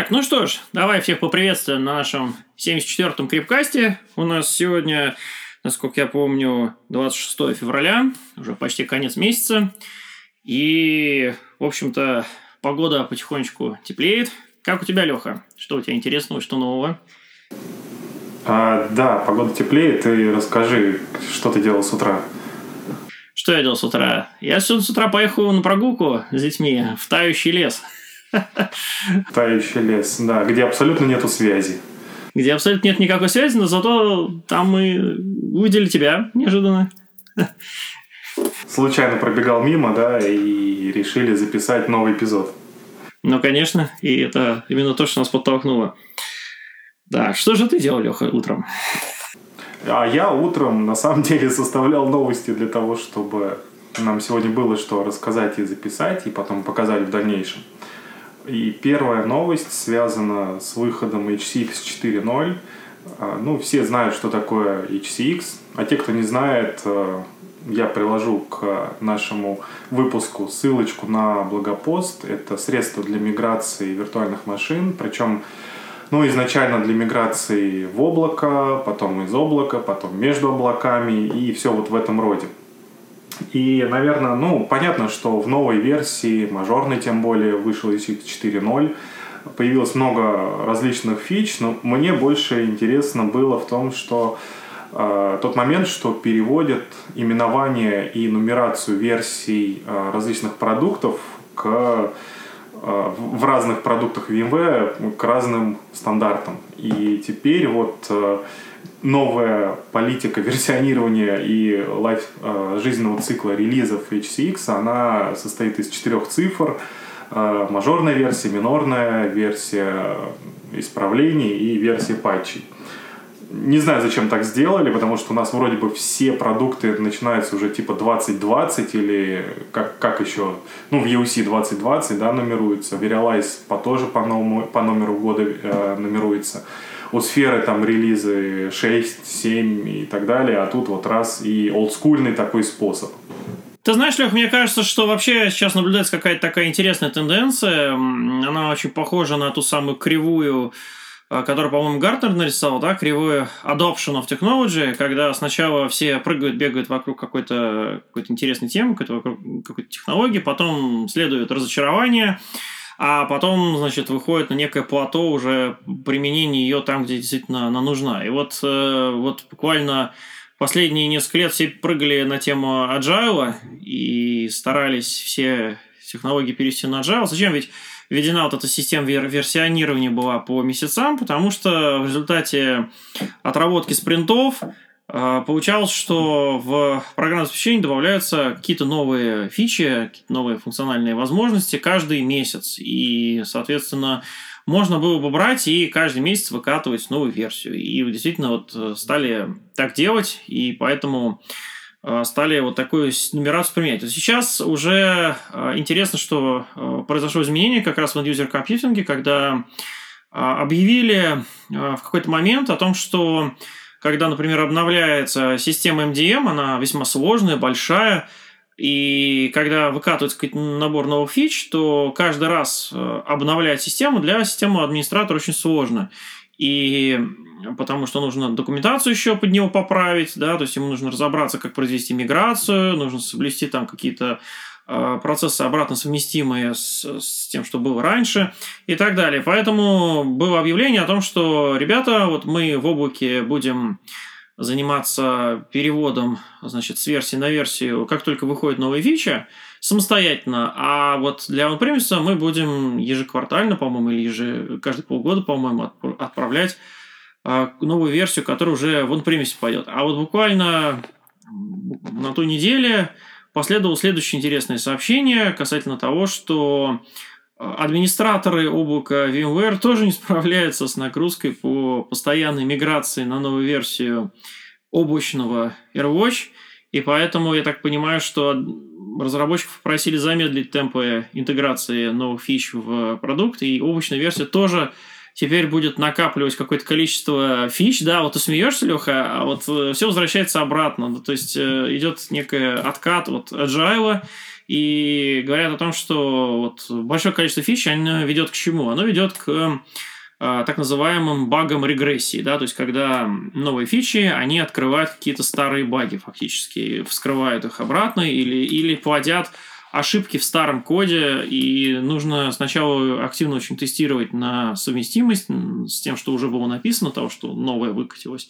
Так, ну что ж, давай всех поприветствуем на нашем 74-м крипкасте. У нас сегодня, насколько я помню, 26 февраля, уже почти конец месяца. И, в общем-то, погода потихонечку теплеет. Как у тебя, Леха? Что у тебя интересного, что нового? А, да, погода теплеет. Ты расскажи, что ты делал с утра? Что я делал с утра? Я сегодня с утра поехал на прогулку с детьми в тающий лес. Тающий лес, да, где абсолютно нету связи. Где абсолютно нет никакой связи, но зато там мы увидели тебя неожиданно. Случайно пробегал мимо, да, и решили записать новый эпизод. Ну, конечно, и это именно то, что нас подтолкнуло. Да, что же ты делал, Леха, утром? А я утром, на самом деле, составлял новости для того, чтобы нам сегодня было что рассказать и записать, и потом показать в дальнейшем. И первая новость связана с выходом HCX 4.0. А, ну, все знают, что такое HCX, а те, кто не знает, э, я приложу к нашему выпуску ссылочку на блогопост. Это средство для миграции виртуальных машин, причем ну, изначально для миграции в облако, потом из облака, потом между облаками и все вот в этом роде. И, наверное, ну, понятно, что в новой версии, мажорной тем более, вышел ECX 4.0, появилось много различных фич, но мне больше интересно было в том, что э, тот момент, что переводят именование и нумерацию версий э, различных продуктов к э, в разных продуктах VMware к разным стандартам. И теперь вот э, новая политика версионирования и лайф, э, жизненного цикла релизов HCX, она состоит из четырех цифр. Э, мажорная версия, минорная версия исправлений и версия патчей. Не знаю, зачем так сделали, потому что у нас вроде бы все продукты начинаются уже типа 2020 или как, как еще, ну в EUC 2020, да, нумеруются, Verialize по тоже по, новому, по номеру года э, нумеруется у сферы там релизы 6, 7 и так далее, а тут вот раз и олдскульный такой способ. Ты знаешь, Лех, мне кажется, что вообще сейчас наблюдается какая-то такая интересная тенденция. Она очень похожа на ту самую кривую, а, которую, по-моему, Гартнер нарисовал, да, кривую adoption of technology, когда сначала все прыгают, бегают вокруг какой-то какой интересной темы, какой-то, какой-то технологии, потом следует разочарование, а потом, значит, выходит на некое плато уже применение ее там, где действительно она нужна. И вот, э, вот буквально последние несколько лет все прыгали на тему agile и старались все технологии перевести на agile. Зачем? Ведь введена вот эта система вер- версионирования была по месяцам, потому что в результате отработки спринтов получалось, что в программное обеспечение добавляются какие-то новые фичи, какие-то новые функциональные возможности каждый месяц. И, соответственно, можно было бы брать и каждый месяц выкатывать новую версию. И действительно вот э, стали так делать, и поэтому э, стали вот такую нумерацию применять. Сейчас уже э, интересно, что произошло изменение как раз в end-user компьютинге, когда объявили в какой-то момент о том, что когда, например, обновляется система MDM, она весьма сложная, большая, и когда выкатывается какой-то набор новых фич, то каждый раз э, обновлять систему для системы администратора очень сложно. И потому что нужно документацию еще под него поправить, да, то есть ему нужно разобраться, как произвести миграцию, нужно соблюсти там какие-то процессы обратно совместимые с, с тем, что было раньше и так далее. Поэтому было объявление о том, что, ребята, вот мы в облаке будем заниматься переводом значит, с версии на версию, как только выходит новая фича, самостоятельно. А вот для on мы будем ежеквартально, по-моему, или еже... каждые полгода, по-моему, отправлять э, новую версию, которая уже в on пойдет. А вот буквально на той неделе последовало следующее интересное сообщение касательно того, что э, администраторы облака VMware тоже не справляются с нагрузкой по постоянной миграции на новую версию облачного AirWatch, и поэтому я так понимаю, что разработчиков просили замедлить темпы интеграции новых фич в продукт, и облачная версия тоже теперь будет накапливать какое-то количество фич, да, вот ты смеешься, Леха, а вот э, все возвращается обратно, то есть э, идет некий откат от agile, и говорят о том, что вот большое количество фич оно ведет к чему? Оно ведет к так называемым багам регрессии, да, то есть когда новые фичи, они открывают какие-то старые баги фактически, вскрывают их обратно или, или плодят ошибки в старом коде, и нужно сначала активно очень тестировать на совместимость с тем, что уже было написано, того, что новое выкатилось.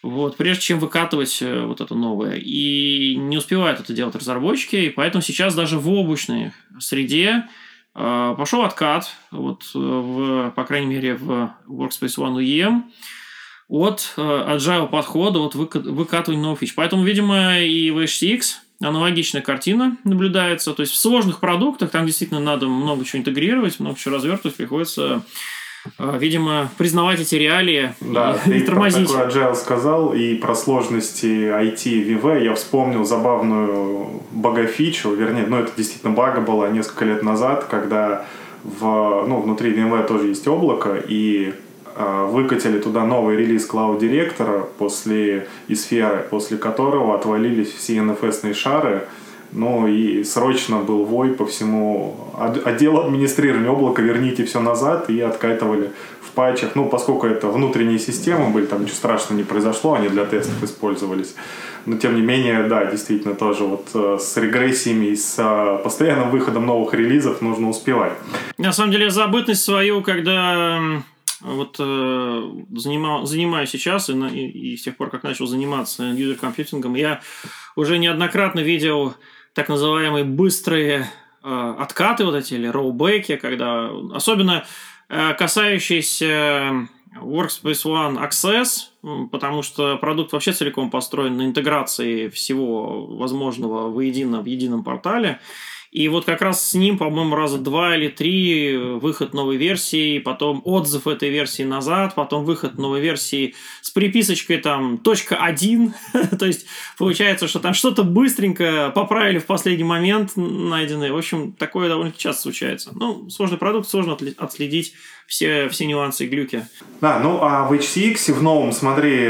Вот, прежде чем выкатывать э, вот это новое. И не успевают это делать разработчики, и поэтому сейчас даже в облачной среде э, пошел откат, вот, э, в, по крайней мере, в Workspace ONE UEM, от э, agile подхода, от выкатывания новых фич. Поэтому, видимо, и в HTX аналогичная картина наблюдается. То есть в сложных продуктах там действительно надо много чего интегрировать, много чего развертывать, приходится а, видимо, признавать эти реалии да, и, и тормозить. Про такой Agile сказал, и про сложности IT VV я вспомнил забавную багафичу, вернее, ну это действительно бага была несколько лет назад, когда в, ну, внутри VMware тоже есть облако, и выкатили туда новый релиз Cloud Director после и сферы, после которого отвалились все NFS-ные шары, ну и срочно был вой по всему отделу администрирования облака, верните все назад и откатывали в патчах. Ну, поскольку это внутренние системы были, там ничего страшного не произошло, они для тестов использовались. Но тем не менее, да, действительно тоже вот э, с регрессиями и с э, постоянным выходом новых релизов нужно успевать. На самом деле, забытность свою, когда вот э, занимал, занимаюсь сейчас и, и, и с тех пор, как начал заниматься юзер-компьютингом, я уже неоднократно видел так называемые быстрые э, откаты вот эти или роубеки, когда особенно э, касающиеся Workspace ONE Access, потому что продукт вообще целиком построен на интеграции всего возможного воедино в едином портале. И вот как раз с ним, по-моему, раза два или три выход новой версии, потом отзыв этой версии назад, потом выход новой версии с приписочкой там точка один. То есть получается, что там что-то быстренько поправили в последний момент найденное. В общем, такое довольно часто случается. Ну, сложный продукт, сложно отследить все, все нюансы и глюки. Да, ну а в HCX в новом, смотри,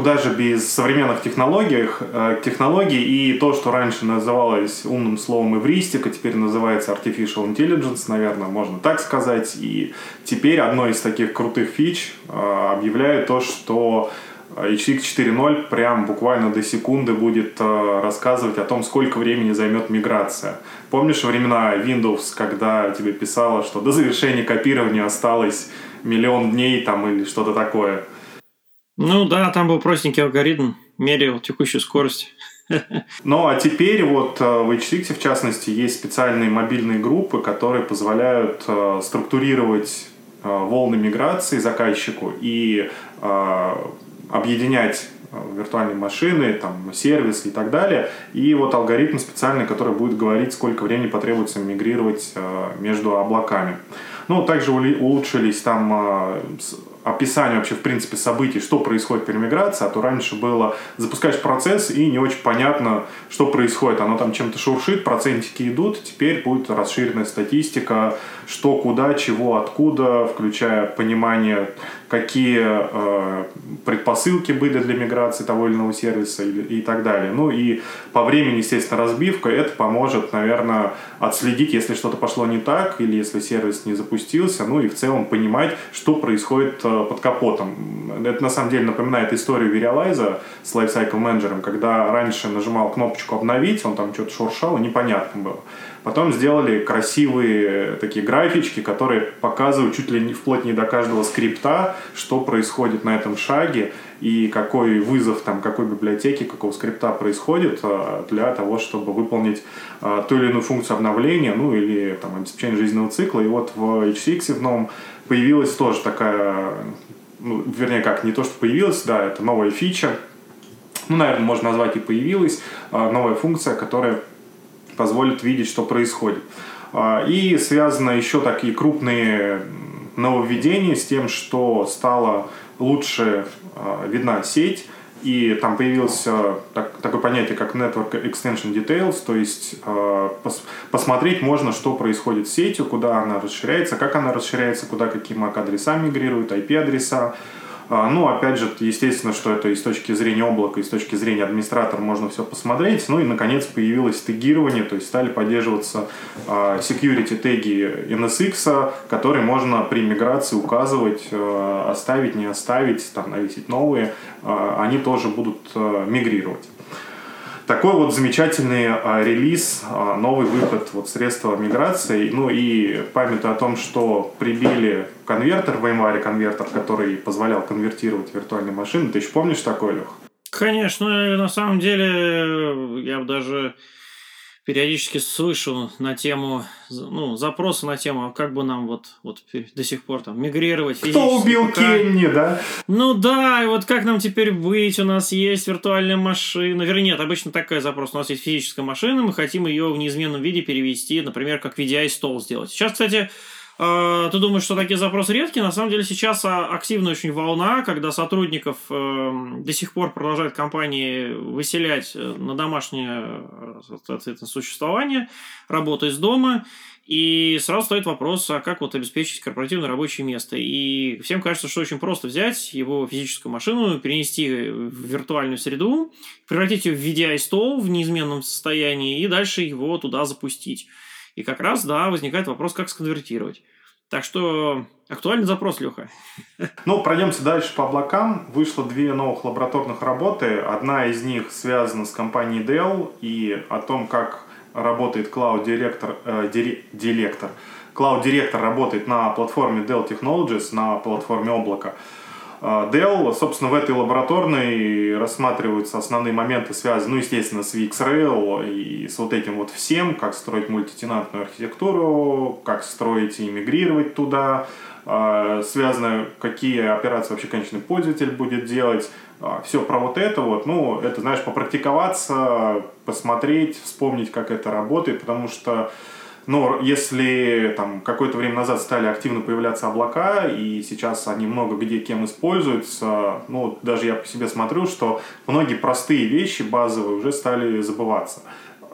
куда же без современных технологий, э, технологий и то, что раньше называлось умным словом эвристика, теперь называется artificial intelligence, наверное, можно так сказать. И теперь одной из таких крутых фич э, объявляют то, что HX 4.0 прям буквально до секунды будет э, рассказывать о том, сколько времени займет миграция. Помнишь времена Windows, когда тебе писало, что до завершения копирования осталось миллион дней там или что-то такое? Ну да, там был простенький алгоритм, мерил текущую скорость. Ну а теперь вот э, в HTX в частности есть специальные мобильные группы, которые позволяют э, структурировать э, волны миграции заказчику и объединять виртуальные машины, там, сервис и так далее. И вот алгоритм специальный, который будет говорить, сколько времени потребуется мигрировать между облаками. Ну, также улучшились там описание вообще, в принципе, событий, что происходит при миграции, а то раньше было запускаешь процесс и не очень понятно, что происходит. Оно там чем-то шуршит, процентики идут, теперь будет расширенная статистика, что, куда, чего, откуда, включая понимание, какие э, предпосылки были для миграции того или иного сервиса и, и так далее. Ну и по времени, естественно, разбивка, это поможет, наверное, отследить, если что-то пошло не так, или если сервис не запустился, ну и в целом понимать, что происходит э, под капотом. Это на самом деле напоминает историю Вериалайза с Lifecycle менеджером, когда раньше нажимал кнопочку «Обновить», он там что-то шуршал, непонятно было. Потом сделали красивые такие графички, которые показывают чуть ли не вплоть не до каждого скрипта, что происходит на этом шаге и какой вызов там, какой библиотеки, какого скрипта происходит а, для того, чтобы выполнить а, ту или иную функцию обновления, ну или там обеспечения жизненного цикла. И вот в HCX в новом появилась тоже такая, ну, вернее как, не то, что появилась, да, это новая фича, ну, наверное, можно назвать и появилась, новая функция, которая позволит видеть, что происходит. А, и связано еще такие крупные нововведения с тем, что стало лучше а, видна сеть, и там появилось так, такое понятие, как Network Extension Details, то есть э, пос, посмотреть можно, что происходит с сетью, куда она расширяется, как она расширяется, куда какие MAC-адреса мигрируют, IP-адреса, А, ну, опять же, естественно, что это и с точки зрения облака, и с точки зрения администратора можно все посмотреть. Ну и, наконец, появилось тегирование, то есть стали поддерживаться а, security теги NSX, которые можно при миграции указывать, а, оставить, не оставить, там, навесить новые. Они тоже будут мигрировать. Такой вот замечательный а, релиз, а, новый выход вот средства миграции. Ну и памятуя о том, что прибили конвертер, в VMware конвертер, который позволял конвертировать виртуальные машины. Ты еще помнишь такой, Лех? Конечно, на самом деле я бы даже периодически слышу на тему, ну, запросы на тему, а как бы нам вот, вот до сих пор там мигрировать Кто убил ПК. Кенни, да? Ну да, и вот как нам теперь быть? У нас есть виртуальная машина. Вернее, нет, обычно такой запрос. У нас есть физическая машина, мы хотим ее в неизменном виде перевести, например, как VDI-стол сделать. Сейчас, кстати, ты думаешь, что такие запросы редкие? На самом деле сейчас а, активная очень волна, когда сотрудников эм, до сих пор продолжают компании выселять э, на домашнее э, соответственно, существование, работа из дома. И сразу стоит вопрос, а как вот обеспечить корпоративное рабочее место? И всем кажется, что очень просто взять его физическую машину, перенести в виртуальную среду, превратить ее в VDI-стол в неизменном состоянии и дальше его туда запустить. И как раз, да, возникает вопрос, как сконвертировать. Так что актуальный запрос, Леха. Ну, пройдемся дальше по облакам. Вышло две новых лабораторных работы. Одна из них связана с компанией Dell и о том, как работает Cloud Director, э, Director. Cloud Director работает на платформе Dell Technologies, на платформе облака. А, Dell, собственно, в этой лабораторной рассматриваются основные моменты, связанные, ну, естественно, с VxRail и с вот этим вот всем, как строить мультитенантную архитектуру, как строить и мигрировать туда, а, связано, какие операции вообще конечный пользователь будет делать, а, все про вот это вот, ну, это, знаешь, попрактиковаться, посмотреть, вспомнить, как это работает, потому что но если там какое-то время назад стали активно появляться облака, и сейчас они много где кем используются, ну, даже я по себе смотрю, что многие простые вещи базовые уже стали забываться.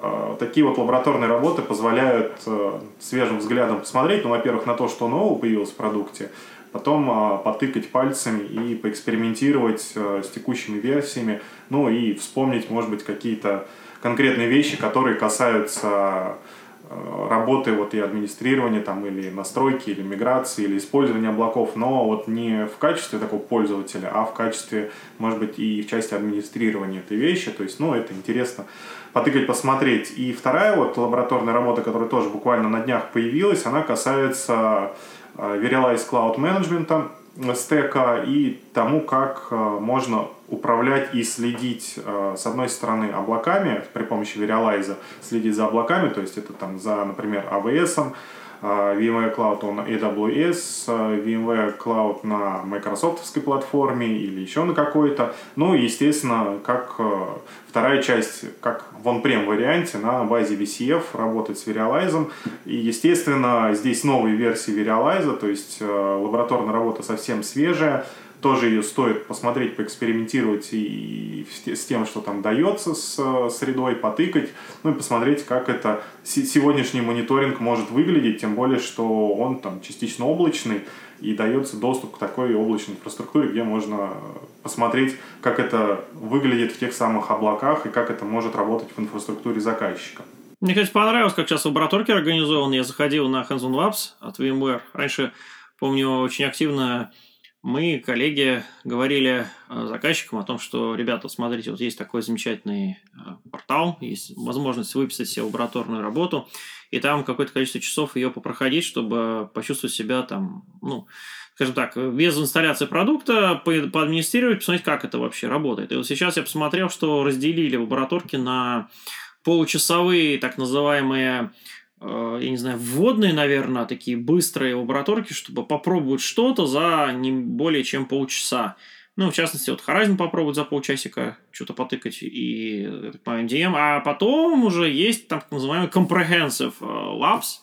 А, такие вот лабораторные работы позволяют э, свежим взглядом посмотреть, ну, во-первых, на то, что нового появилось в продукте, потом а, потыкать пальцами и поэкспериментировать э, с текущими версиями, ну и вспомнить, может быть, какие-то конкретные вещи, которые касаются Э, работы вот и администрирования там или настройки или миграции или использования облаков но вот не в качестве такого пользователя а в качестве может быть и в части администрирования этой вещи. То есть ну это интересно потыкать посмотреть. И вторая вот лабораторная работа которая тоже буквально на днях появилась она касается э, Verialize Cloud Management стека и тому, как э, можно управлять и следить, э, с одной стороны, облаками при помощи Verialize, следить за облаками, то есть это там за, например, AWS, а, VMware Cloud на AWS, а, VMware Cloud на Microsoft платформе или еще на какой-то. Ну и, естественно, как э, вторая часть, как в on-prem варианте на базе VCF работать с Verialize. И, естественно, здесь новые версии Verialize, то есть э, лабораторная работа совсем свежая тоже ее стоит посмотреть, поэкспериментировать и с тем, что там дается с э, средой, потыкать, ну и посмотреть, как это сегодняшний мониторинг может выглядеть, тем более, что он там частично облачный и дается доступ к такой облачной инфраструктуре, где можно посмотреть, как это выглядит в тех самых облаках и как это может работать в инфраструктуре заказчика. Мне, кстати, понравилось, как сейчас лабораторки организованы. Я заходил на Hands-on Labs от VMware. Раньше, помню, очень активно мы, коллеги, говорили э, заказчикам о том, что, ребята, смотрите, вот есть такой замечательный э, портал, есть возможность выписать себе лабораторную работу, и там какое-то количество часов ее попроходить, чтобы почувствовать себя там, ну, скажем так, без инсталляции продукта, поадминистрировать, посмотреть, как это вообще работает. И вот сейчас я посмотрел, что разделили лабораторки на получасовые так называемые я не знаю, вводные, наверное, такие быстрые лабораторки, чтобы попробовать что-то за не более чем полчаса. Ну, в частности, вот Horizon попробовать за полчасика что-то потыкать и, понимаю, MDM. А потом уже есть так называемый Comprehensive э, Labs,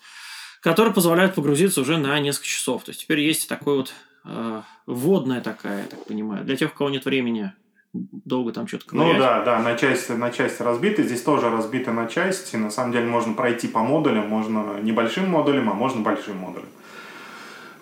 которые позволяют погрузиться уже на несколько часов. То есть теперь есть такой вот э, вводная такая, я так понимаю, для тех, у кого нет времени долго там что-то ковырять. Ну да, да, на части, на части разбиты. Здесь тоже разбиты на части. На самом деле можно пройти по модулям, можно небольшим модулем, а можно большим модулем.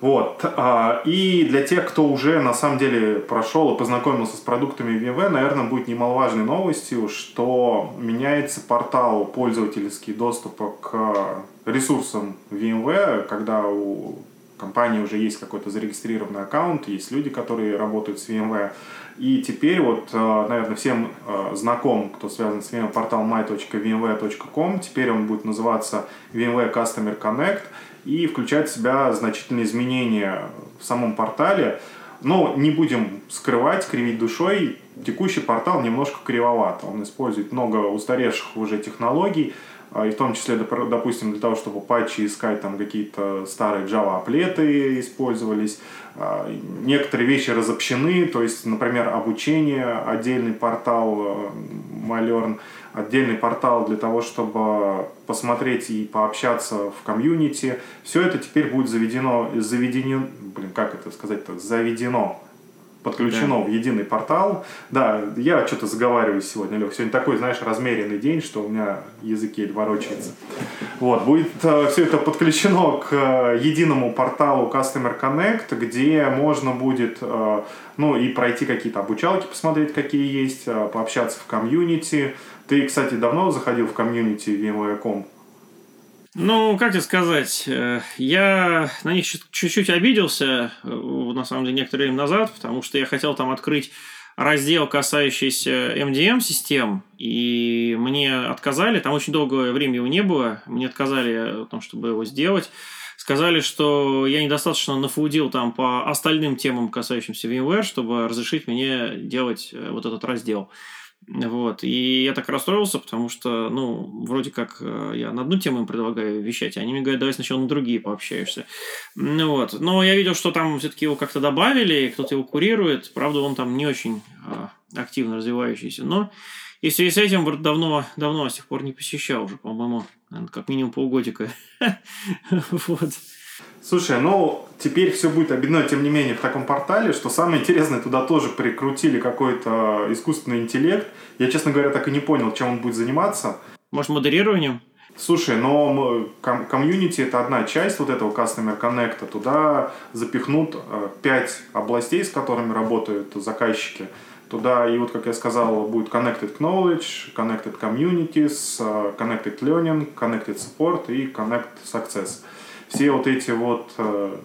Вот. а, И для тех, кто уже на самом деле прошел и познакомился с продуктами VMware, наверное, будет немаловажной новостью, что меняется портал пользовательский доступа к ресурсам VMware, когда у компании уже есть какой-то зарегистрированный аккаунт, есть люди, которые работают с VMware. И теперь вот, э, наверное, всем э, знаком, кто связан с VMware, портал my.vmware.com. Теперь он будет называться VMware Customer Connect и включать в себя значительные изменения в самом портале. Но не будем скрывать, кривить душой, текущий портал немножко кривоват. Он использует много устаревших уже технологий, и в том числе, допустим, для того, чтобы патчи искать, там какие-то старые Java аплеты использовались. А, некоторые вещи разобщены, то есть, например, обучение, отдельный портал э, отдельный портал для того, чтобы посмотреть и пообщаться в комьюнити. Все это теперь будет заведено, заведено, блин, как это сказать-то, заведено подключено да. в единый портал. Да, я что-то заговариваюсь сегодня, Лех. Сегодня такой, знаешь, размеренный день, что у меня язык еле ворочается. Вот, будет э, все это подключено к э, единому порталу Customer Connect, где можно будет, э, ну, и пройти какие-то обучалки, посмотреть, какие есть, э, пообщаться в комьюнити. Ты, кстати, давно заходил в комьюнити VMware.com? Ну, как тебе сказать, э, я на них чуть-чуть обиделся, э, на самом деле, некоторое время назад, потому что я хотел там открыть раздел, касающийся MDM-систем, и мне отказали, там очень долгое время его не было, мне отказали в том, чтобы его сделать. Сказали, что я недостаточно нафудил там по остальным темам, касающимся VMware, чтобы разрешить мне делать э, вот этот раздел. Вот. И я так расстроился, потому что, ну, вроде как э, я на одну тему им предлагаю вещать, а они мне говорят, давай сначала на другие пообщаешься. Ну вот. Но я видел, что там все-таки его как-то добавили, кто-то его курирует. Правда, он там не очень а, активно развивающийся. Но и в связи с этим давно, давно с тех пор не посещал уже, по-моему, как минимум полгодика. Вот. Слушай, ну теперь все будет объединено, тем не менее, в таком портале, что самое интересное, туда тоже прикрутили какой-то искусственный интеллект. Я, честно говоря, так и не понял, чем он будет заниматься. Может, модерированием? Слушай, но ком- комьюнити это одна часть вот этого Customer Connect. Туда запихнут э, пять областей, с которыми работают заказчики. Туда, и вот, как я сказал, будет Connected Knowledge, Connected Communities, э, Connected Learning, Connected Support и Connect Success все вот эти вот э,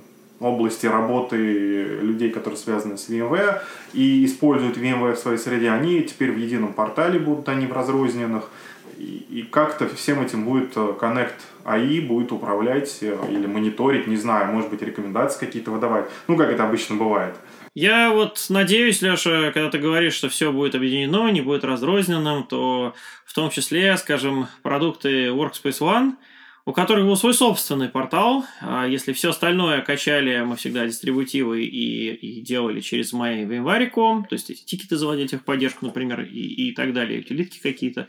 области работы людей, которые связаны с VMware и используют VMware в своей среде, они теперь в едином портале будут, они в разрозненных. И, как-то всем этим будет э, Connect AI будет управлять э, или мониторить, не знаю, может быть, рекомендации какие-то выдавать. Ну, как это обычно бывает. Я вот надеюсь, Леша, когда ты говоришь, что все будет объединено, не будет разрозненным, то в том числе, скажем, продукты Workspace ONE – у которых был свой собственный портал. А если все остальное качали мы всегда дистрибутивы и, и делали через MyVMware.com, то есть эти тикеты заводили техподдержку, например, и, и так далее, утилитки какие-то,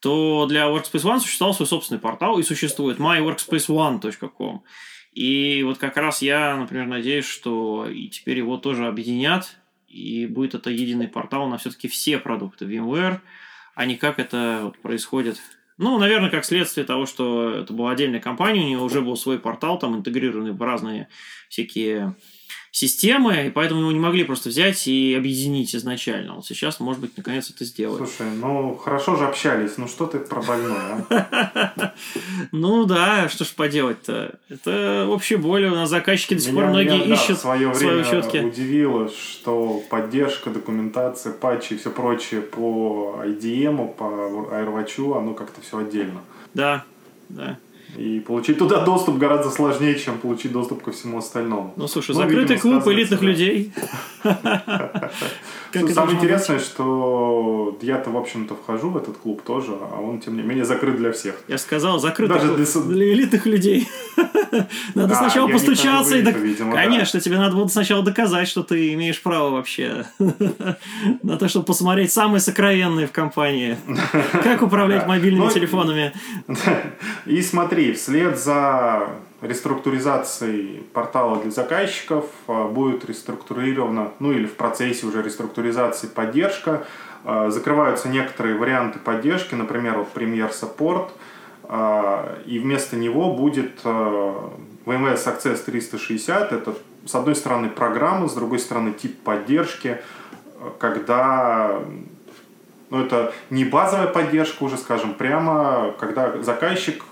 то для Workspace ONE существовал свой собственный портал и существует myworkspaceone.com. И вот как раз я, например, надеюсь, что и теперь его тоже объединят, и будет это единый портал на все-таки все продукты VMware, а не как это вот происходит ну, наверное, как следствие того, что это была отдельная компания, у нее уже был свой портал, там интегрированный в разные всякие системы, и поэтому его не могли просто взять и объединить изначально. Вот сейчас, может быть, наконец это сделают. Слушай, ну хорошо же общались, ну что ты про больное, а? Ну да, что ж поделать-то. Это общая боль, у нас заказчики до сих пор многие ищут свое время удивило, что поддержка, документация, патчи и все прочее по IDM, по AirWatch, оно как-то все отдельно. Да, да. И получить туда доступ гораздо сложнее, чем получить доступ ко всему остальному. Ну, слушай, ну, закрытый клуб элитных да. людей. Самое интересное, что я-то, в общем-то, вхожу в этот клуб тоже, а он, тем не менее, закрыт для всех. Я сказал, закрытый клуб для элитных людей. Надо сначала постучаться и... Конечно, тебе надо будет сначала доказать, что ты имеешь право вообще на то, чтобы посмотреть самые сокровенные в компании. Как управлять мобильными ну, телефонами. И смотри, вслед за реструктуризацией портала для заказчиков а, будет реструктурирована, ну или в процессе уже реструктуризации поддержка. А, закрываются некоторые варианты поддержки, например, вот Premier Support, а, и вместо него будет VMware Success 360 это с одной стороны программа, с другой стороны тип поддержки, когда ну, это не базовая поддержка уже, скажем, прямо, когда заказчик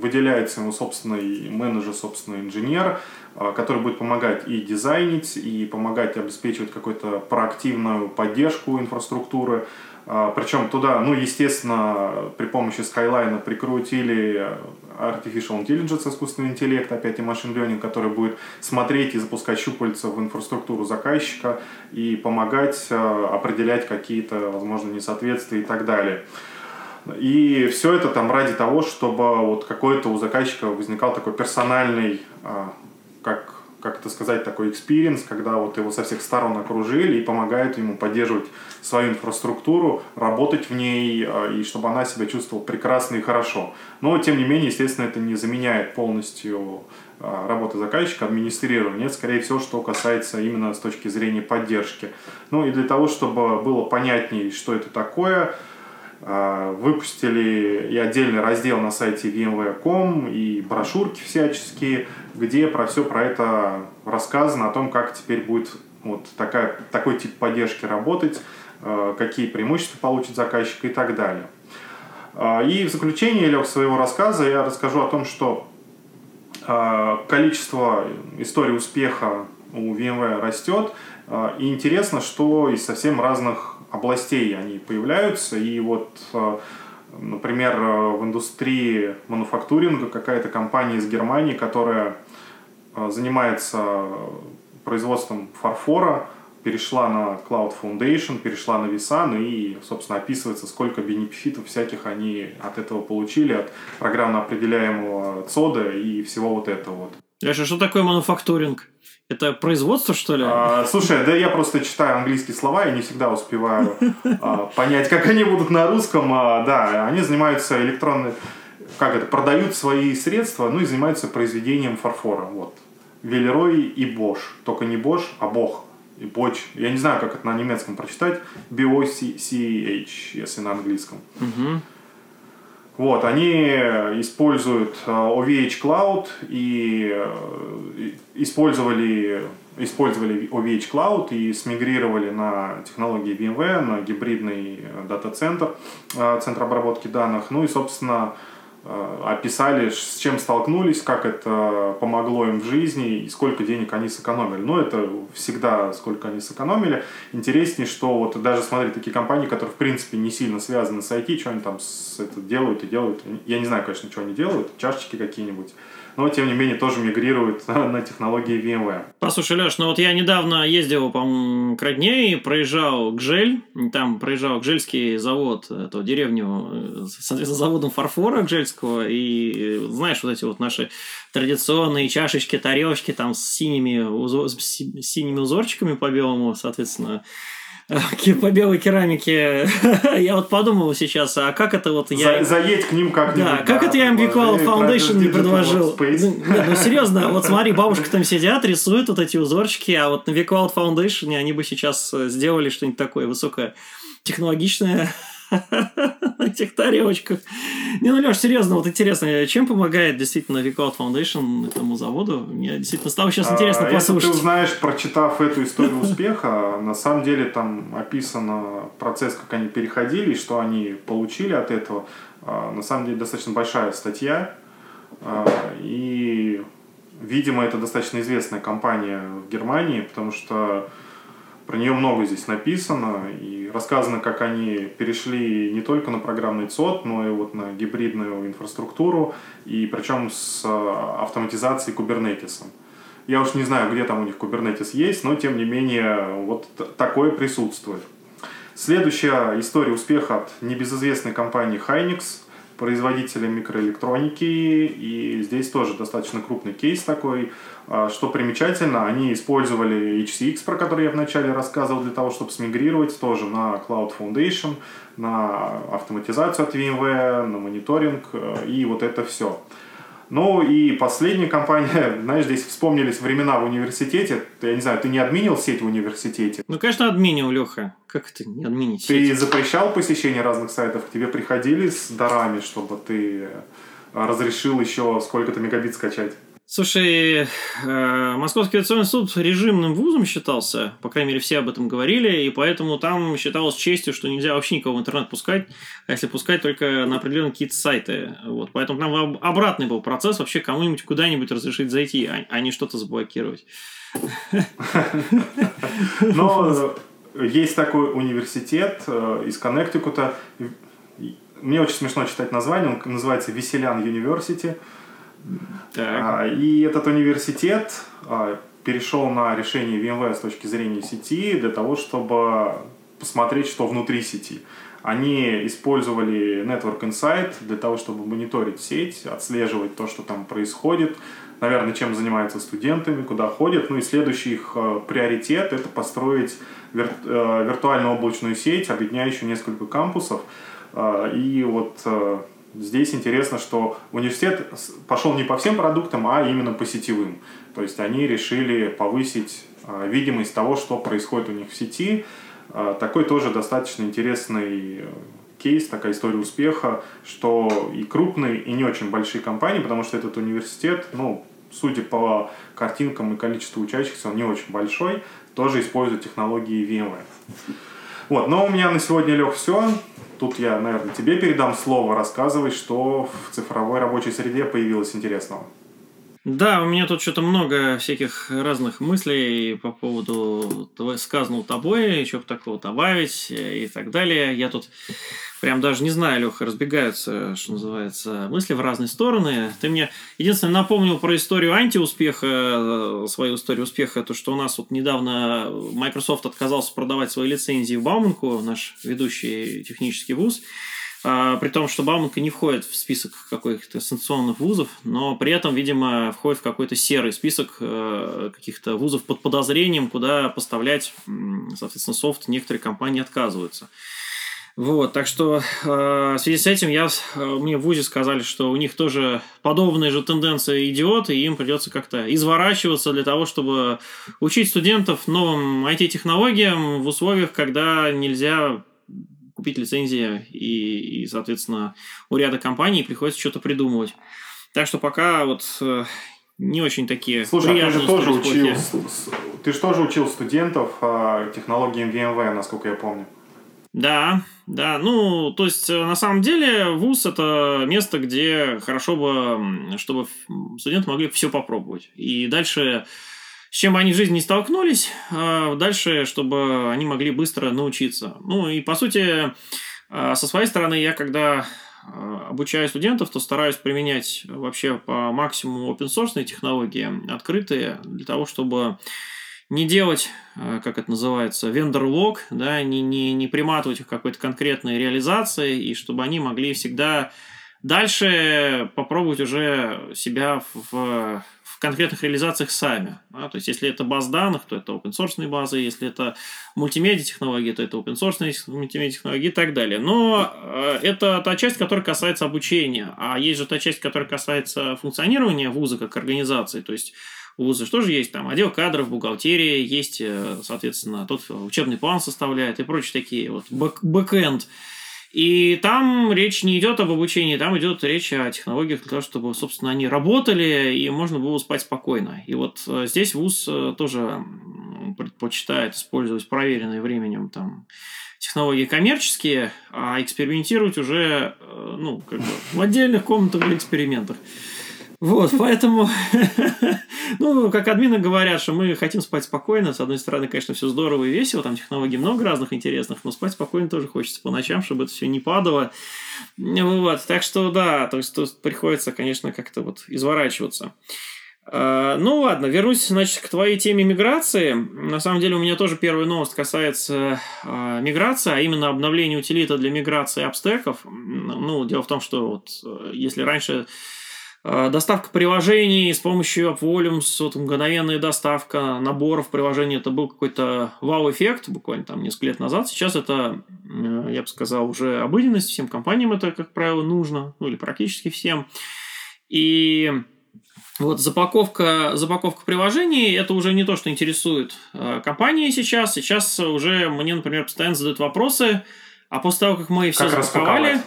выделяется ему собственный менеджер, собственный инженер, а, который будет помогать и дизайнить, и помогать обеспечивать какую-то проактивную поддержку инфраструктуры, а, Причем туда, ну, естественно, при помощи Skyline прикрутили Artificial Intelligence, искусственный интеллект, опять и Machine Learning, который будет смотреть и запускать щупальца в инфраструктуру заказчика и помогать а, определять какие-то, возможно, несоответствия и так далее. И все это там ради того, чтобы вот какой-то у заказчика возникал такой персональный, а, как как это сказать, такой experience, когда вот его со всех сторон окружили и помогают ему поддерживать свою инфраструктуру, работать в ней, а, и чтобы она себя чувствовала прекрасно и хорошо. Но, тем не менее, естественно, это не заменяет полностью а, работы заказчика, администрирования. Это, скорее всего, что касается именно с точки зрения поддержки. Ну и для того, чтобы было понятнее, что это такое, выпустили и отдельный раздел на сайте VMware.com и брошюрки всяческие, где про все про это рассказано, о том, как теперь будет вот такая, такой тип поддержки работать, а, какие преимущества получит заказчик и так далее. А, и в заключение, Лег, своего рассказа я расскажу о том, что количество историй успеха у VMware растет, и интересно, что из совсем разных областей они появляются. И вот, э, например, э, в индустрии мануфактуринга какая-то компания из Германии, которая э, занимается производством фарфора, перешла на Cloud Foundation, перешла на Visan и, собственно, описывается, сколько бенефитов всяких они от этого получили, от программно определяемого ЦОДа и всего вот этого вот. Леша, что такое мануфактуринг? Это производство, что ли? А, слушай, да я просто читаю английские слова и не всегда успеваю а, понять, как они будут на русском. А, да, они занимаются электронной... Как это? Продают свои средства, ну и занимаются произведением фарфора. Вот. Велерой и Бош. Только не Бош, а Бог. И Боч. Я не знаю, как это на немецком прочитать. B-O-C-H, если на английском. Угу. Вот, они используют э, OVH Cloud и э, использовали, использовали OVH Cloud и смигрировали на технологии VMware, на гибридный э, дата-центр, центр обработки данных. Ну и, собственно, описали, с чем столкнулись, как это помогло им в жизни и сколько денег они сэкономили. Ну, это всегда сколько они сэкономили. Интереснее, что вот даже смотри, такие компании, которые в принципе не сильно связаны с IT, что они там с, это делают и делают. Я не знаю, конечно, что они делают, чашечки какие-нибудь но тем не менее тоже мигрирует на технологии VMware. Послушай, Леш, ну вот я недавно ездил, по-моему, к родне и проезжал Гжель, там проезжал Гжельский завод, эту деревню, соответственно, заводом фарфора Гжельского, и знаешь, вот эти вот наши традиционные чашечки, тарелочки там с синими, узор, с синими узорчиками по белому, соответственно, по белой керамике. я вот подумал сейчас, а как это вот я... заедь к ним как-нибудь. Да, как это я MB Cloud Foundation не предложил? Ну, нет, ну серьезно, вот смотри, бабушка там сидят, рисуют вот эти узорчики, а вот на VCloud Foundation они бы сейчас э, сделали что-нибудь такое высокое технологичное на этих тарелочках. Не, ну, Леш, серьезно, вот интересно, чем помогает действительно Recode Foundation этому заводу? Мне действительно стало сейчас интересно а, послушать. Если ты узнаешь, прочитав эту историю успеха, на самом деле там описан процесс, как они переходили, что они получили от этого. А, на самом деле достаточно большая статья. А, и, видимо, это достаточно известная компания в Германии, потому что про нее много здесь написано и рассказано, как они перешли не только на программный ЦОД, но и вот на гибридную инфраструктуру, и причем с а, автоматизацией кубернетисом. Я уж не знаю, где там у них кубернетис есть, но тем не менее вот такое присутствует. Следующая история успеха от небезызвестной компании Hynix – производителем микроэлектроники, и здесь тоже достаточно крупный кейс такой. А, что примечательно, они использовали HCX, про который я вначале рассказывал, для того, чтобы смигрировать тоже на Cloud Foundation, на автоматизацию от VMware, на мониторинг э, и вот это все. Ну и последняя компания, знаешь, здесь вспомнились времена в университете. Я не знаю, ты не админил сеть в университете? Ну, конечно, админил, Леха. Как это не админить Ты сеть? запрещал посещение разных сайтов? К тебе приходили с дарами, чтобы ты разрешил еще сколько-то мегабит скачать? Слушай, э, Московский авиационный суд режимным вузом считался, по крайней мере, все об этом говорили, и поэтому там считалось честью, что нельзя вообще никого в интернет пускать, а если пускать только на определенные какие-то сайты. Вот. Поэтому там обратный был процесс вообще кому-нибудь куда-нибудь разрешить зайти, а, а не что-то заблокировать. Но есть такой университет э, из Коннектикута. Мне очень смешно читать название. Он называется Веселян University. А, и этот университет а, перешел на решение VMware с точки зрения сети для того, чтобы посмотреть, что внутри сети. Они использовали Network Insight для того, чтобы мониторить сеть, отслеживать то, что там происходит, наверное, чем занимаются студентами, куда ходят. Ну и следующий их э, приоритет – это построить вир- э, виртуальную облачную сеть, объединяющую несколько кампусов. Э, и вот Здесь интересно, что университет пошел не по всем продуктам, а именно по сетевым. То есть они решили повысить а, видимость того, что происходит у них в сети. А, такой тоже достаточно интересный э, кейс, такая история успеха, что и крупные, и не очень большие компании, потому что этот университет, ну, судя по картинкам и количеству учащихся, он не очень большой, тоже использует технологии VMware. Вот, но у меня на сегодня, Лех, все. Тут я, наверное, тебе передам слово, рассказывай, что в цифровой рабочей среде появилось интересного. Да, у меня тут что-то много всяких разных мыслей по поводу сказанного тобой, что бы такого добавить и так далее. Я тут прям даже не знаю, Леха, разбегаются, что называется, мысли в разные стороны. Ты мне единственное напомнил про историю антиуспеха, э, свою историю успеха, то, что у нас вот недавно Microsoft отказался продавать свои лицензии в Бауманку, наш ведущий технический вуз. А, при том, что Бауманка не входит в список каких-то санкционных вузов, но при этом, видимо, входит в какой-то серый список э, каких-то вузов под подозрением, куда поставлять, соответственно, софт некоторые компании отказываются. Вот, так что э, в связи с этим я, э, мне в ВУЗе сказали, что у них тоже подобные же тенденции идет, и им придется как-то изворачиваться для того, чтобы учить студентов новым IT-технологиям в условиях, когда нельзя купить лицензии, и, и, соответственно, у ряда компаний приходится что-то придумывать. Так что пока вот э, не очень такие Слушай, а ты же тоже учил, ты же тоже учил студентов э, технологиям VMware, насколько я помню. Да, да. Ну, то есть, э, на самом деле, ВУЗ – это место, где хорошо бы, чтобы студенты могли все попробовать. И дальше с чем они в жизни не столкнулись, а дальше, чтобы они могли быстро научиться. Ну и по сути, а, со своей стороны, я когда а, обучаю студентов, то стараюсь применять вообще по максимуму open source технологии, открытые, для того, чтобы не делать, как это называется, вендор-лог, да, не, не, не приматывать их какой-то конкретной реализации, и чтобы они могли всегда дальше попробовать уже себя в, конкретных реализациях сами. Да? То есть, если это баз данных, то это open source базы, если это мультимедиа технологии, то это open source мультимедиа технологии и так далее. Но э, это та часть, которая касается обучения. А есть же та часть, которая касается функционирования вуза как организации. То есть, у вуза что же есть там отдел кадров, бухгалтерия, есть, э, соответственно, тот учебный план составляет и прочие такие вот back-end. И там речь не идет об обучении, там идет речь о технологиях для того, чтобы, собственно, они работали и можно было спать спокойно. И вот э, здесь ВУЗ э, тоже предпочитает использовать проверенные временем там, технологии коммерческие, а экспериментировать уже э, ну, как бы в отдельных комнатах для экспериментов. Вот, поэтому, ну, как админы говорят, что мы хотим спать спокойно. С одной стороны, конечно, все здорово и весело, там технологий много разных интересных, но спать спокойно тоже хочется по ночам, чтобы это все не падало. Вот, так что, да, то есть тут приходится, конечно, как-то вот изворачиваться. А, ну ладно, вернусь, значит, к твоей теме миграции. На самом деле у меня тоже первая новость касается э, миграции, а именно обновления утилита для миграции абстеков. Ну, дело в том, что вот э, если раньше доставка приложений с помощью AppVolumes, вот мгновенная доставка наборов приложений, это был какой-то вау-эффект буквально там несколько лет назад. Сейчас это, э, я бы сказал, уже обыденность, всем компаниям это, как правило, нужно, ну или практически всем. И вот запаковка, запаковка приложений – это уже не то, что интересует э, компании сейчас. Сейчас уже мне, например, постоянно задают вопросы, а после того, как мы все запаковали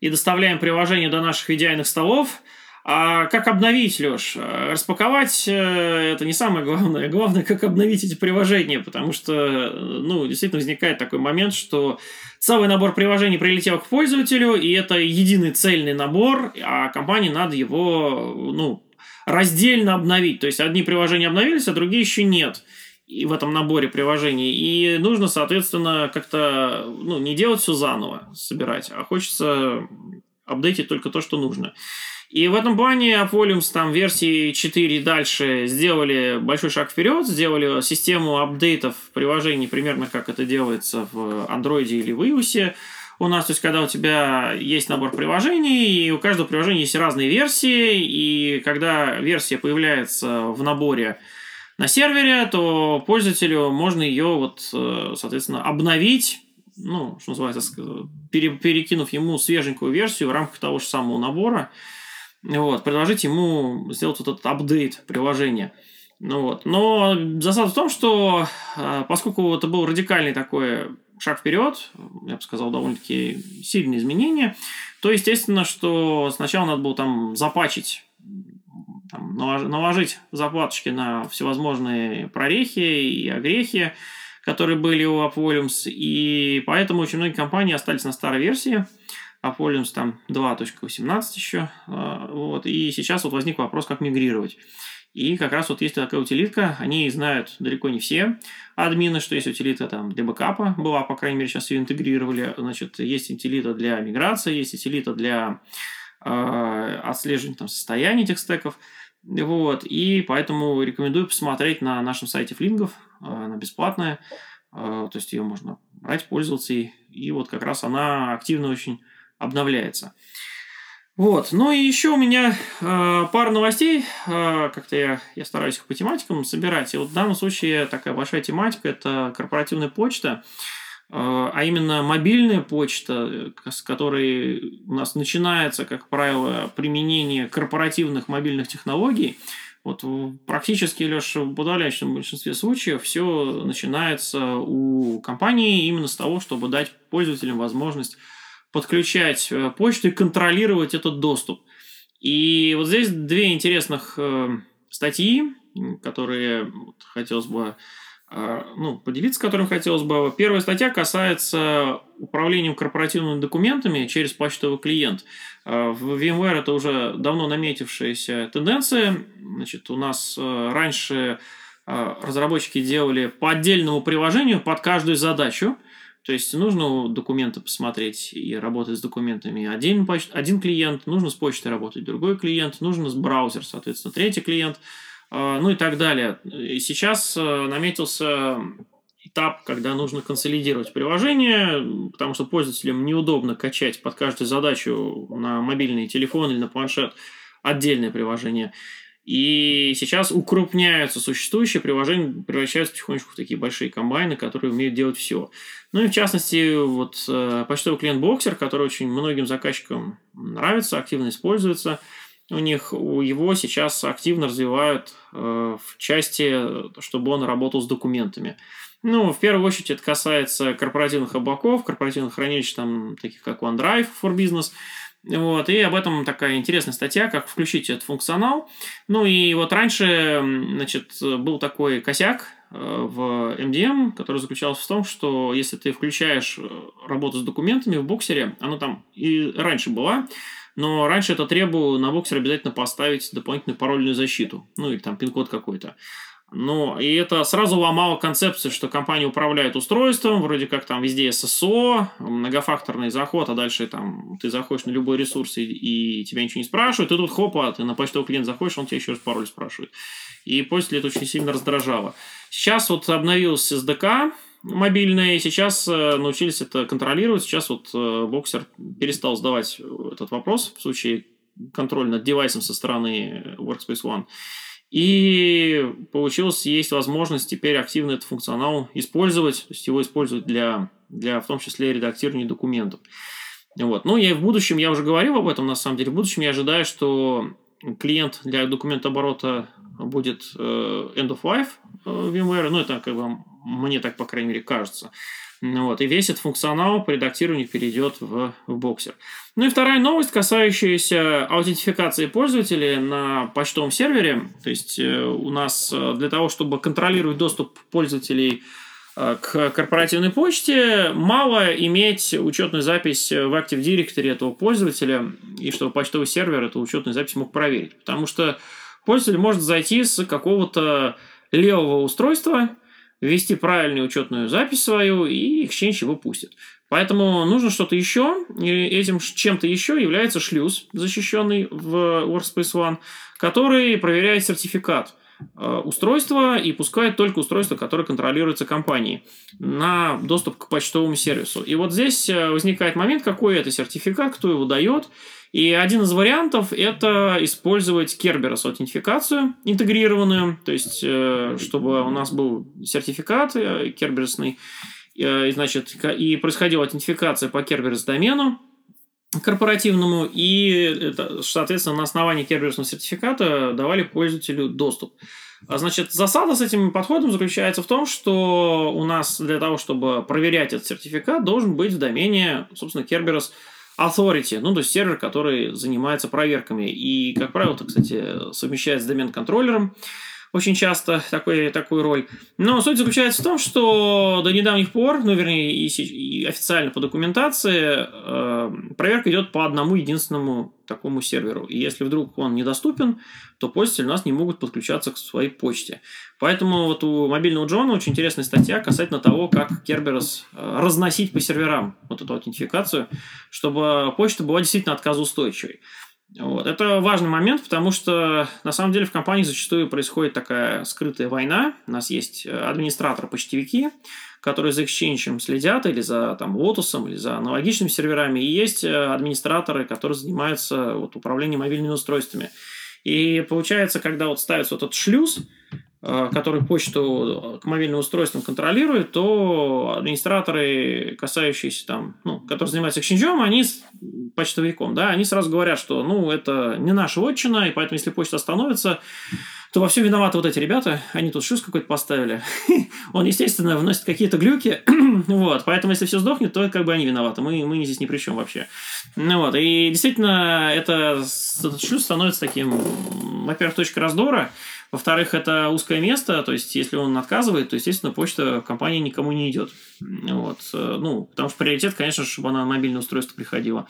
и доставляем приложение до наших идеальных столов – А как обновить, Леш? Распаковать э, это не самое главное. Главное, как обновить эти приложения, потому что, ну, действительно возникает такой момент, что целый набор приложений прилетел к пользователю, и это единый цельный набор, а компании надо его, ну, раздельно обновить. То есть одни приложения обновились, а другие еще нет и в этом наборе приложений. И нужно, соответственно, как-то ну, не делать все заново, собирать, а хочется апдейтить только то, что нужно. И в этом плане Volumes там версии 4 и дальше сделали большой шаг вперед, сделали систему апдейтов приложений примерно как это делается в Android или в iOS. У нас, то есть, когда у тебя есть набор приложений, и у каждого приложения есть разные версии, и когда версия появляется в наборе на сервере, то пользователю можно ее, вот, э, соответственно, обновить ну, что называется, перекинув ему свеженькую версию в рамках того же самого набора, вот, предложить ему сделать вот этот апдейт приложения. Ну вот. Но засада в том, что а, поскольку это был радикальный такой шаг вперед, я бы сказал, довольно-таки сильные изменения, то естественно, что сначала надо было там запачить там, наложить заплаточки на всевозможные прорехи и огрехи, которые были у AppVolumes, и поэтому очень многие компании остались на старой версии, Apoliums там 2.18 еще. А, вот, и сейчас вот возник вопрос, как мигрировать. И как раз вот есть такая утилитка, они знают далеко не все админы, что есть утилита там для бэкапа, была, по крайней мере, сейчас ее интегрировали. Значит, есть утилита для миграции, есть утилита для э, отслеживания там, состояния этих стеков. Вот, и поэтому рекомендую посмотреть на нашем сайте флингов, она бесплатная, э, то есть ее можно брать, пользоваться, и, и вот как раз она активно очень обновляется. Вот. Ну и еще у меня э, пара новостей. Э, как-то я, я стараюсь их по тематикам собирать. И вот в данном случае такая большая тематика – это корпоративная почта, э, а именно мобильная почта, с которой у нас начинается, как правило, применение корпоративных мобильных технологий. Вот практически, Леша, в подавляющем большинстве случаев все начинается у компании именно с того, чтобы дать пользователям возможность подключать э, почту и контролировать этот доступ. И вот здесь две интересных э, статьи, которые хотелось бы э, ну, поделиться, которым хотелось бы. Первая статья касается управлением корпоративными документами через почтовый клиент. В VMware это уже давно наметившаяся тенденция. Значит, у нас раньше разработчики делали по отдельному приложению под каждую задачу. То есть нужно документы посмотреть и работать с документами один, один клиент, нужно с почтой работать другой клиент, нужно с браузер, соответственно, третий клиент, э, ну и так далее. И сейчас э, наметился этап, когда нужно консолидировать приложение, потому что пользователям неудобно качать под каждую задачу на мобильный телефон или на планшет отдельное приложение. И сейчас укрупняются существующие приложения, превращаются потихонечку в такие большие комбайны, которые умеют делать все. Ну и в частности, вот э, почтовый клиент Boxer, который очень многим заказчикам нравится, активно используется. У них у его сейчас активно развивают э, в части, чтобы он работал с документами. Ну, в первую очередь это касается корпоративных облаков, корпоративных хранилищ, там, таких как OneDrive for Business – вот, и об этом такая интересная статья, как включить этот функционал. Ну и вот раньше, значит, был такой косяк э, в MDM, который заключался в том, что если ты включаешь э, работу с документами в боксере, оно там и раньше была, но раньше это требовало на боксер обязательно поставить дополнительную парольную защиту, ну или там пин-код какой-то. Ну, и это сразу ломало концепцию, что компания управляет устройством, вроде как там везде ССО, многофакторный заход, а дальше там ты заходишь на любой ресурс и, и тебя ничего не спрашивают, и тут хопа, ты на почтовый клиент заходишь, он тебя еще раз пароль спрашивает. И после это очень сильно раздражало. Сейчас вот обновился SDK мобильный, сейчас э, научились это контролировать, сейчас вот э, боксер перестал задавать этот вопрос в случае контроля над девайсом со стороны Workspace ONE. И получилось, есть возможность теперь активно этот функционал использовать, то есть его использовать для, для в том числе редактирования документов. Вот. Ну, я в будущем, я уже говорил об этом, на самом деле, в будущем я ожидаю, что клиент для документа оборота будет э, end of life э, VMware, ну, это как бы Мне так, по крайней мере, кажется. Ну вот, и весь этот функционал по редактированию перейдет в, в боксер. Ну и вторая новость, касающаяся аутентификации пользователей на почтовом сервере. То есть э, у нас э, для того, чтобы контролировать доступ пользователей э, к корпоративной почте, мало иметь учетную запись в Active Directory этого пользователя, и чтобы почтовый сервер эту учетную запись мог проверить. Потому что пользователь может зайти с какого-то левого устройства, ввести правильную учетную запись свою, и Exchange его пустит. Поэтому нужно что-то еще, и этим чем-то еще является шлюз, защищенный в Workspace ONE, который проверяет сертификат э, устройства и пускает только устройство, которое контролируется компанией на доступ к почтовому сервису. И вот здесь э, возникает момент, какой это сертификат, кто его дает. И один из вариантов – это использовать Kerberos аутентификацию интегрированную, то есть, э, чтобы у нас был сертификат керберсный, Э, и, значит, и происходила аутентификация по Kerberos домену корпоративному, и, соответственно, на основании Kerberos сертификата давали пользователю доступ. А, значит, засада с этим подходом заключается в том, что у нас для того, чтобы проверять этот сертификат, должен быть в домене, собственно, Kerberos Authority, ну, то есть сервер, который занимается проверками. И, как правило, это, кстати, совмещается с домен-контроллером очень часто такой, такую роль. Но суть заключается в том, что до недавних пор, ну, вернее, и, и официально по документации, э, проверка идет по одному единственному такому серверу. И если вдруг он недоступен, то пользователи у нас не могут подключаться к своей почте. Поэтому вот у мобильного Джона очень интересная статья касательно того, как Kerberos э, разносить по серверам вот эту аутентификацию, чтобы почта была действительно отказоустойчивой. Вот. Это важный момент, потому что на самом деле в компании зачастую происходит такая скрытая война. У нас есть э, администраторы-почтовики, которые за Exchange следят, или за там, Lotus, или за аналогичными серверами. И есть э, администраторы, которые занимаются вот, управлением мобильными устройствами. И получается, когда вот ставится вот этот шлюз, который почту к мобильным устройствам контролирует, то администраторы, касающиеся там, ну, которые занимаются эксченджом, они с почтовиком, да, они сразу говорят, что, ну, это не наша отчина, и поэтому, если почта остановится, то во всем виноваты вот эти ребята, они тут шлюз какой-то поставили. Он, естественно, вносит какие-то глюки, вот, поэтому, если все сдохнет, то как бы они виноваты, мы, мы здесь ни при чем вообще. Ну вот, и действительно, это, этот шлюз становится таким, во-первых, точкой раздора, во-вторых, это узкое место, то есть если он отказывает, то, естественно, почта компании никому не идет. Вот. Э, ну, потому что приоритет, конечно, чтобы она на мобильное устройство приходила.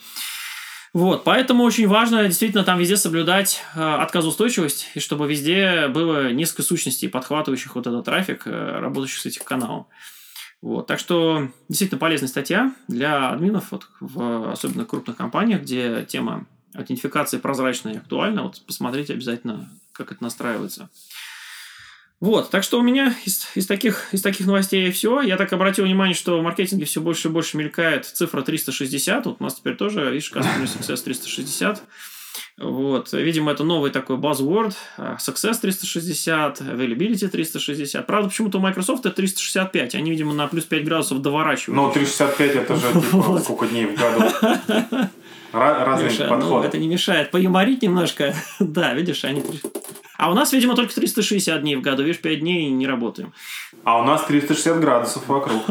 Вот, поэтому очень важно действительно там везде соблюдать э, отказоустойчивость, и чтобы везде было несколько сущностей, подхватывающих вот этот трафик, э, работающих с этих каналов. Вот, так что действительно полезная статья для админов, вот, в особенно крупных компаниях, где тема аутентификации прозрачная и актуальна. Вот посмотрите обязательно как это настраивается. Вот, так что у меня из, из, таких, из таких новостей все. Я так обратил внимание, что в маркетинге все больше и больше мелькает цифра 360. Вот у нас теперь тоже, видишь, Customer Success 360. Вот, видимо, это новый такой buzzword. Success 360, Availability 360. Правда, почему-то у Microsoft это 365. Они, видимо, на плюс 5 градусов доворачивают. Ну, 365 это же типа, сколько дней в году. Разные Миша, подходы. Ну, это не мешает. Поюморить немножко. да, видишь, они... А у нас, видимо, только 360 дней в году. Видишь, 5 дней не работаем. А у нас 360 градусов вокруг.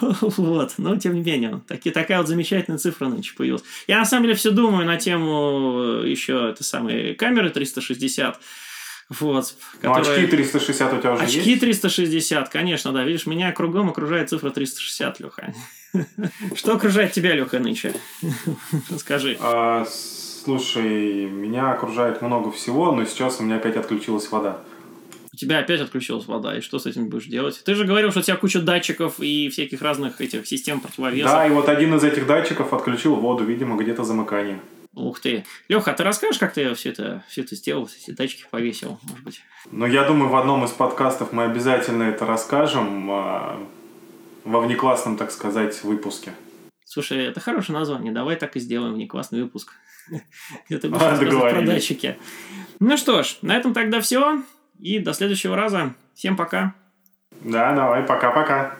вот, но тем не менее, таки, такая вот замечательная цифра нынче появилась. Я на самом деле все думаю на тему еще этой самой камеры 360. Вот, ну, которые... очки 360 у тебя уже очки есть? Очки 360, конечно, да. Видишь, меня кругом окружает цифра 360, Леха. Что окружает тебя, Леха, нынче? Скажи. Слушай, меня окружает много всего, но сейчас у меня опять отключилась вода. У тебя опять отключилась вода, и что с этим будешь делать? Ты же говорил, что у тебя куча датчиков и всяких разных этих систем противовеса. Да, и вот один из этих датчиков отключил воду, видимо, где-то замыкание. Ух ты. Леха, а ты расскажешь, как ты все это, все это сделал, эти датчики повесил, может быть? Ну, я думаю, в одном из подкастов мы обязательно это расскажем а, во внеклассном, так сказать, выпуске. Слушай, это хорошее название. Давай так и сделаем внеклассный выпуск. Где ты будешь рассказывать про датчики. Ну что ж, на этом тогда все. И до следующего раза. Всем пока. Да, давай, пока-пока.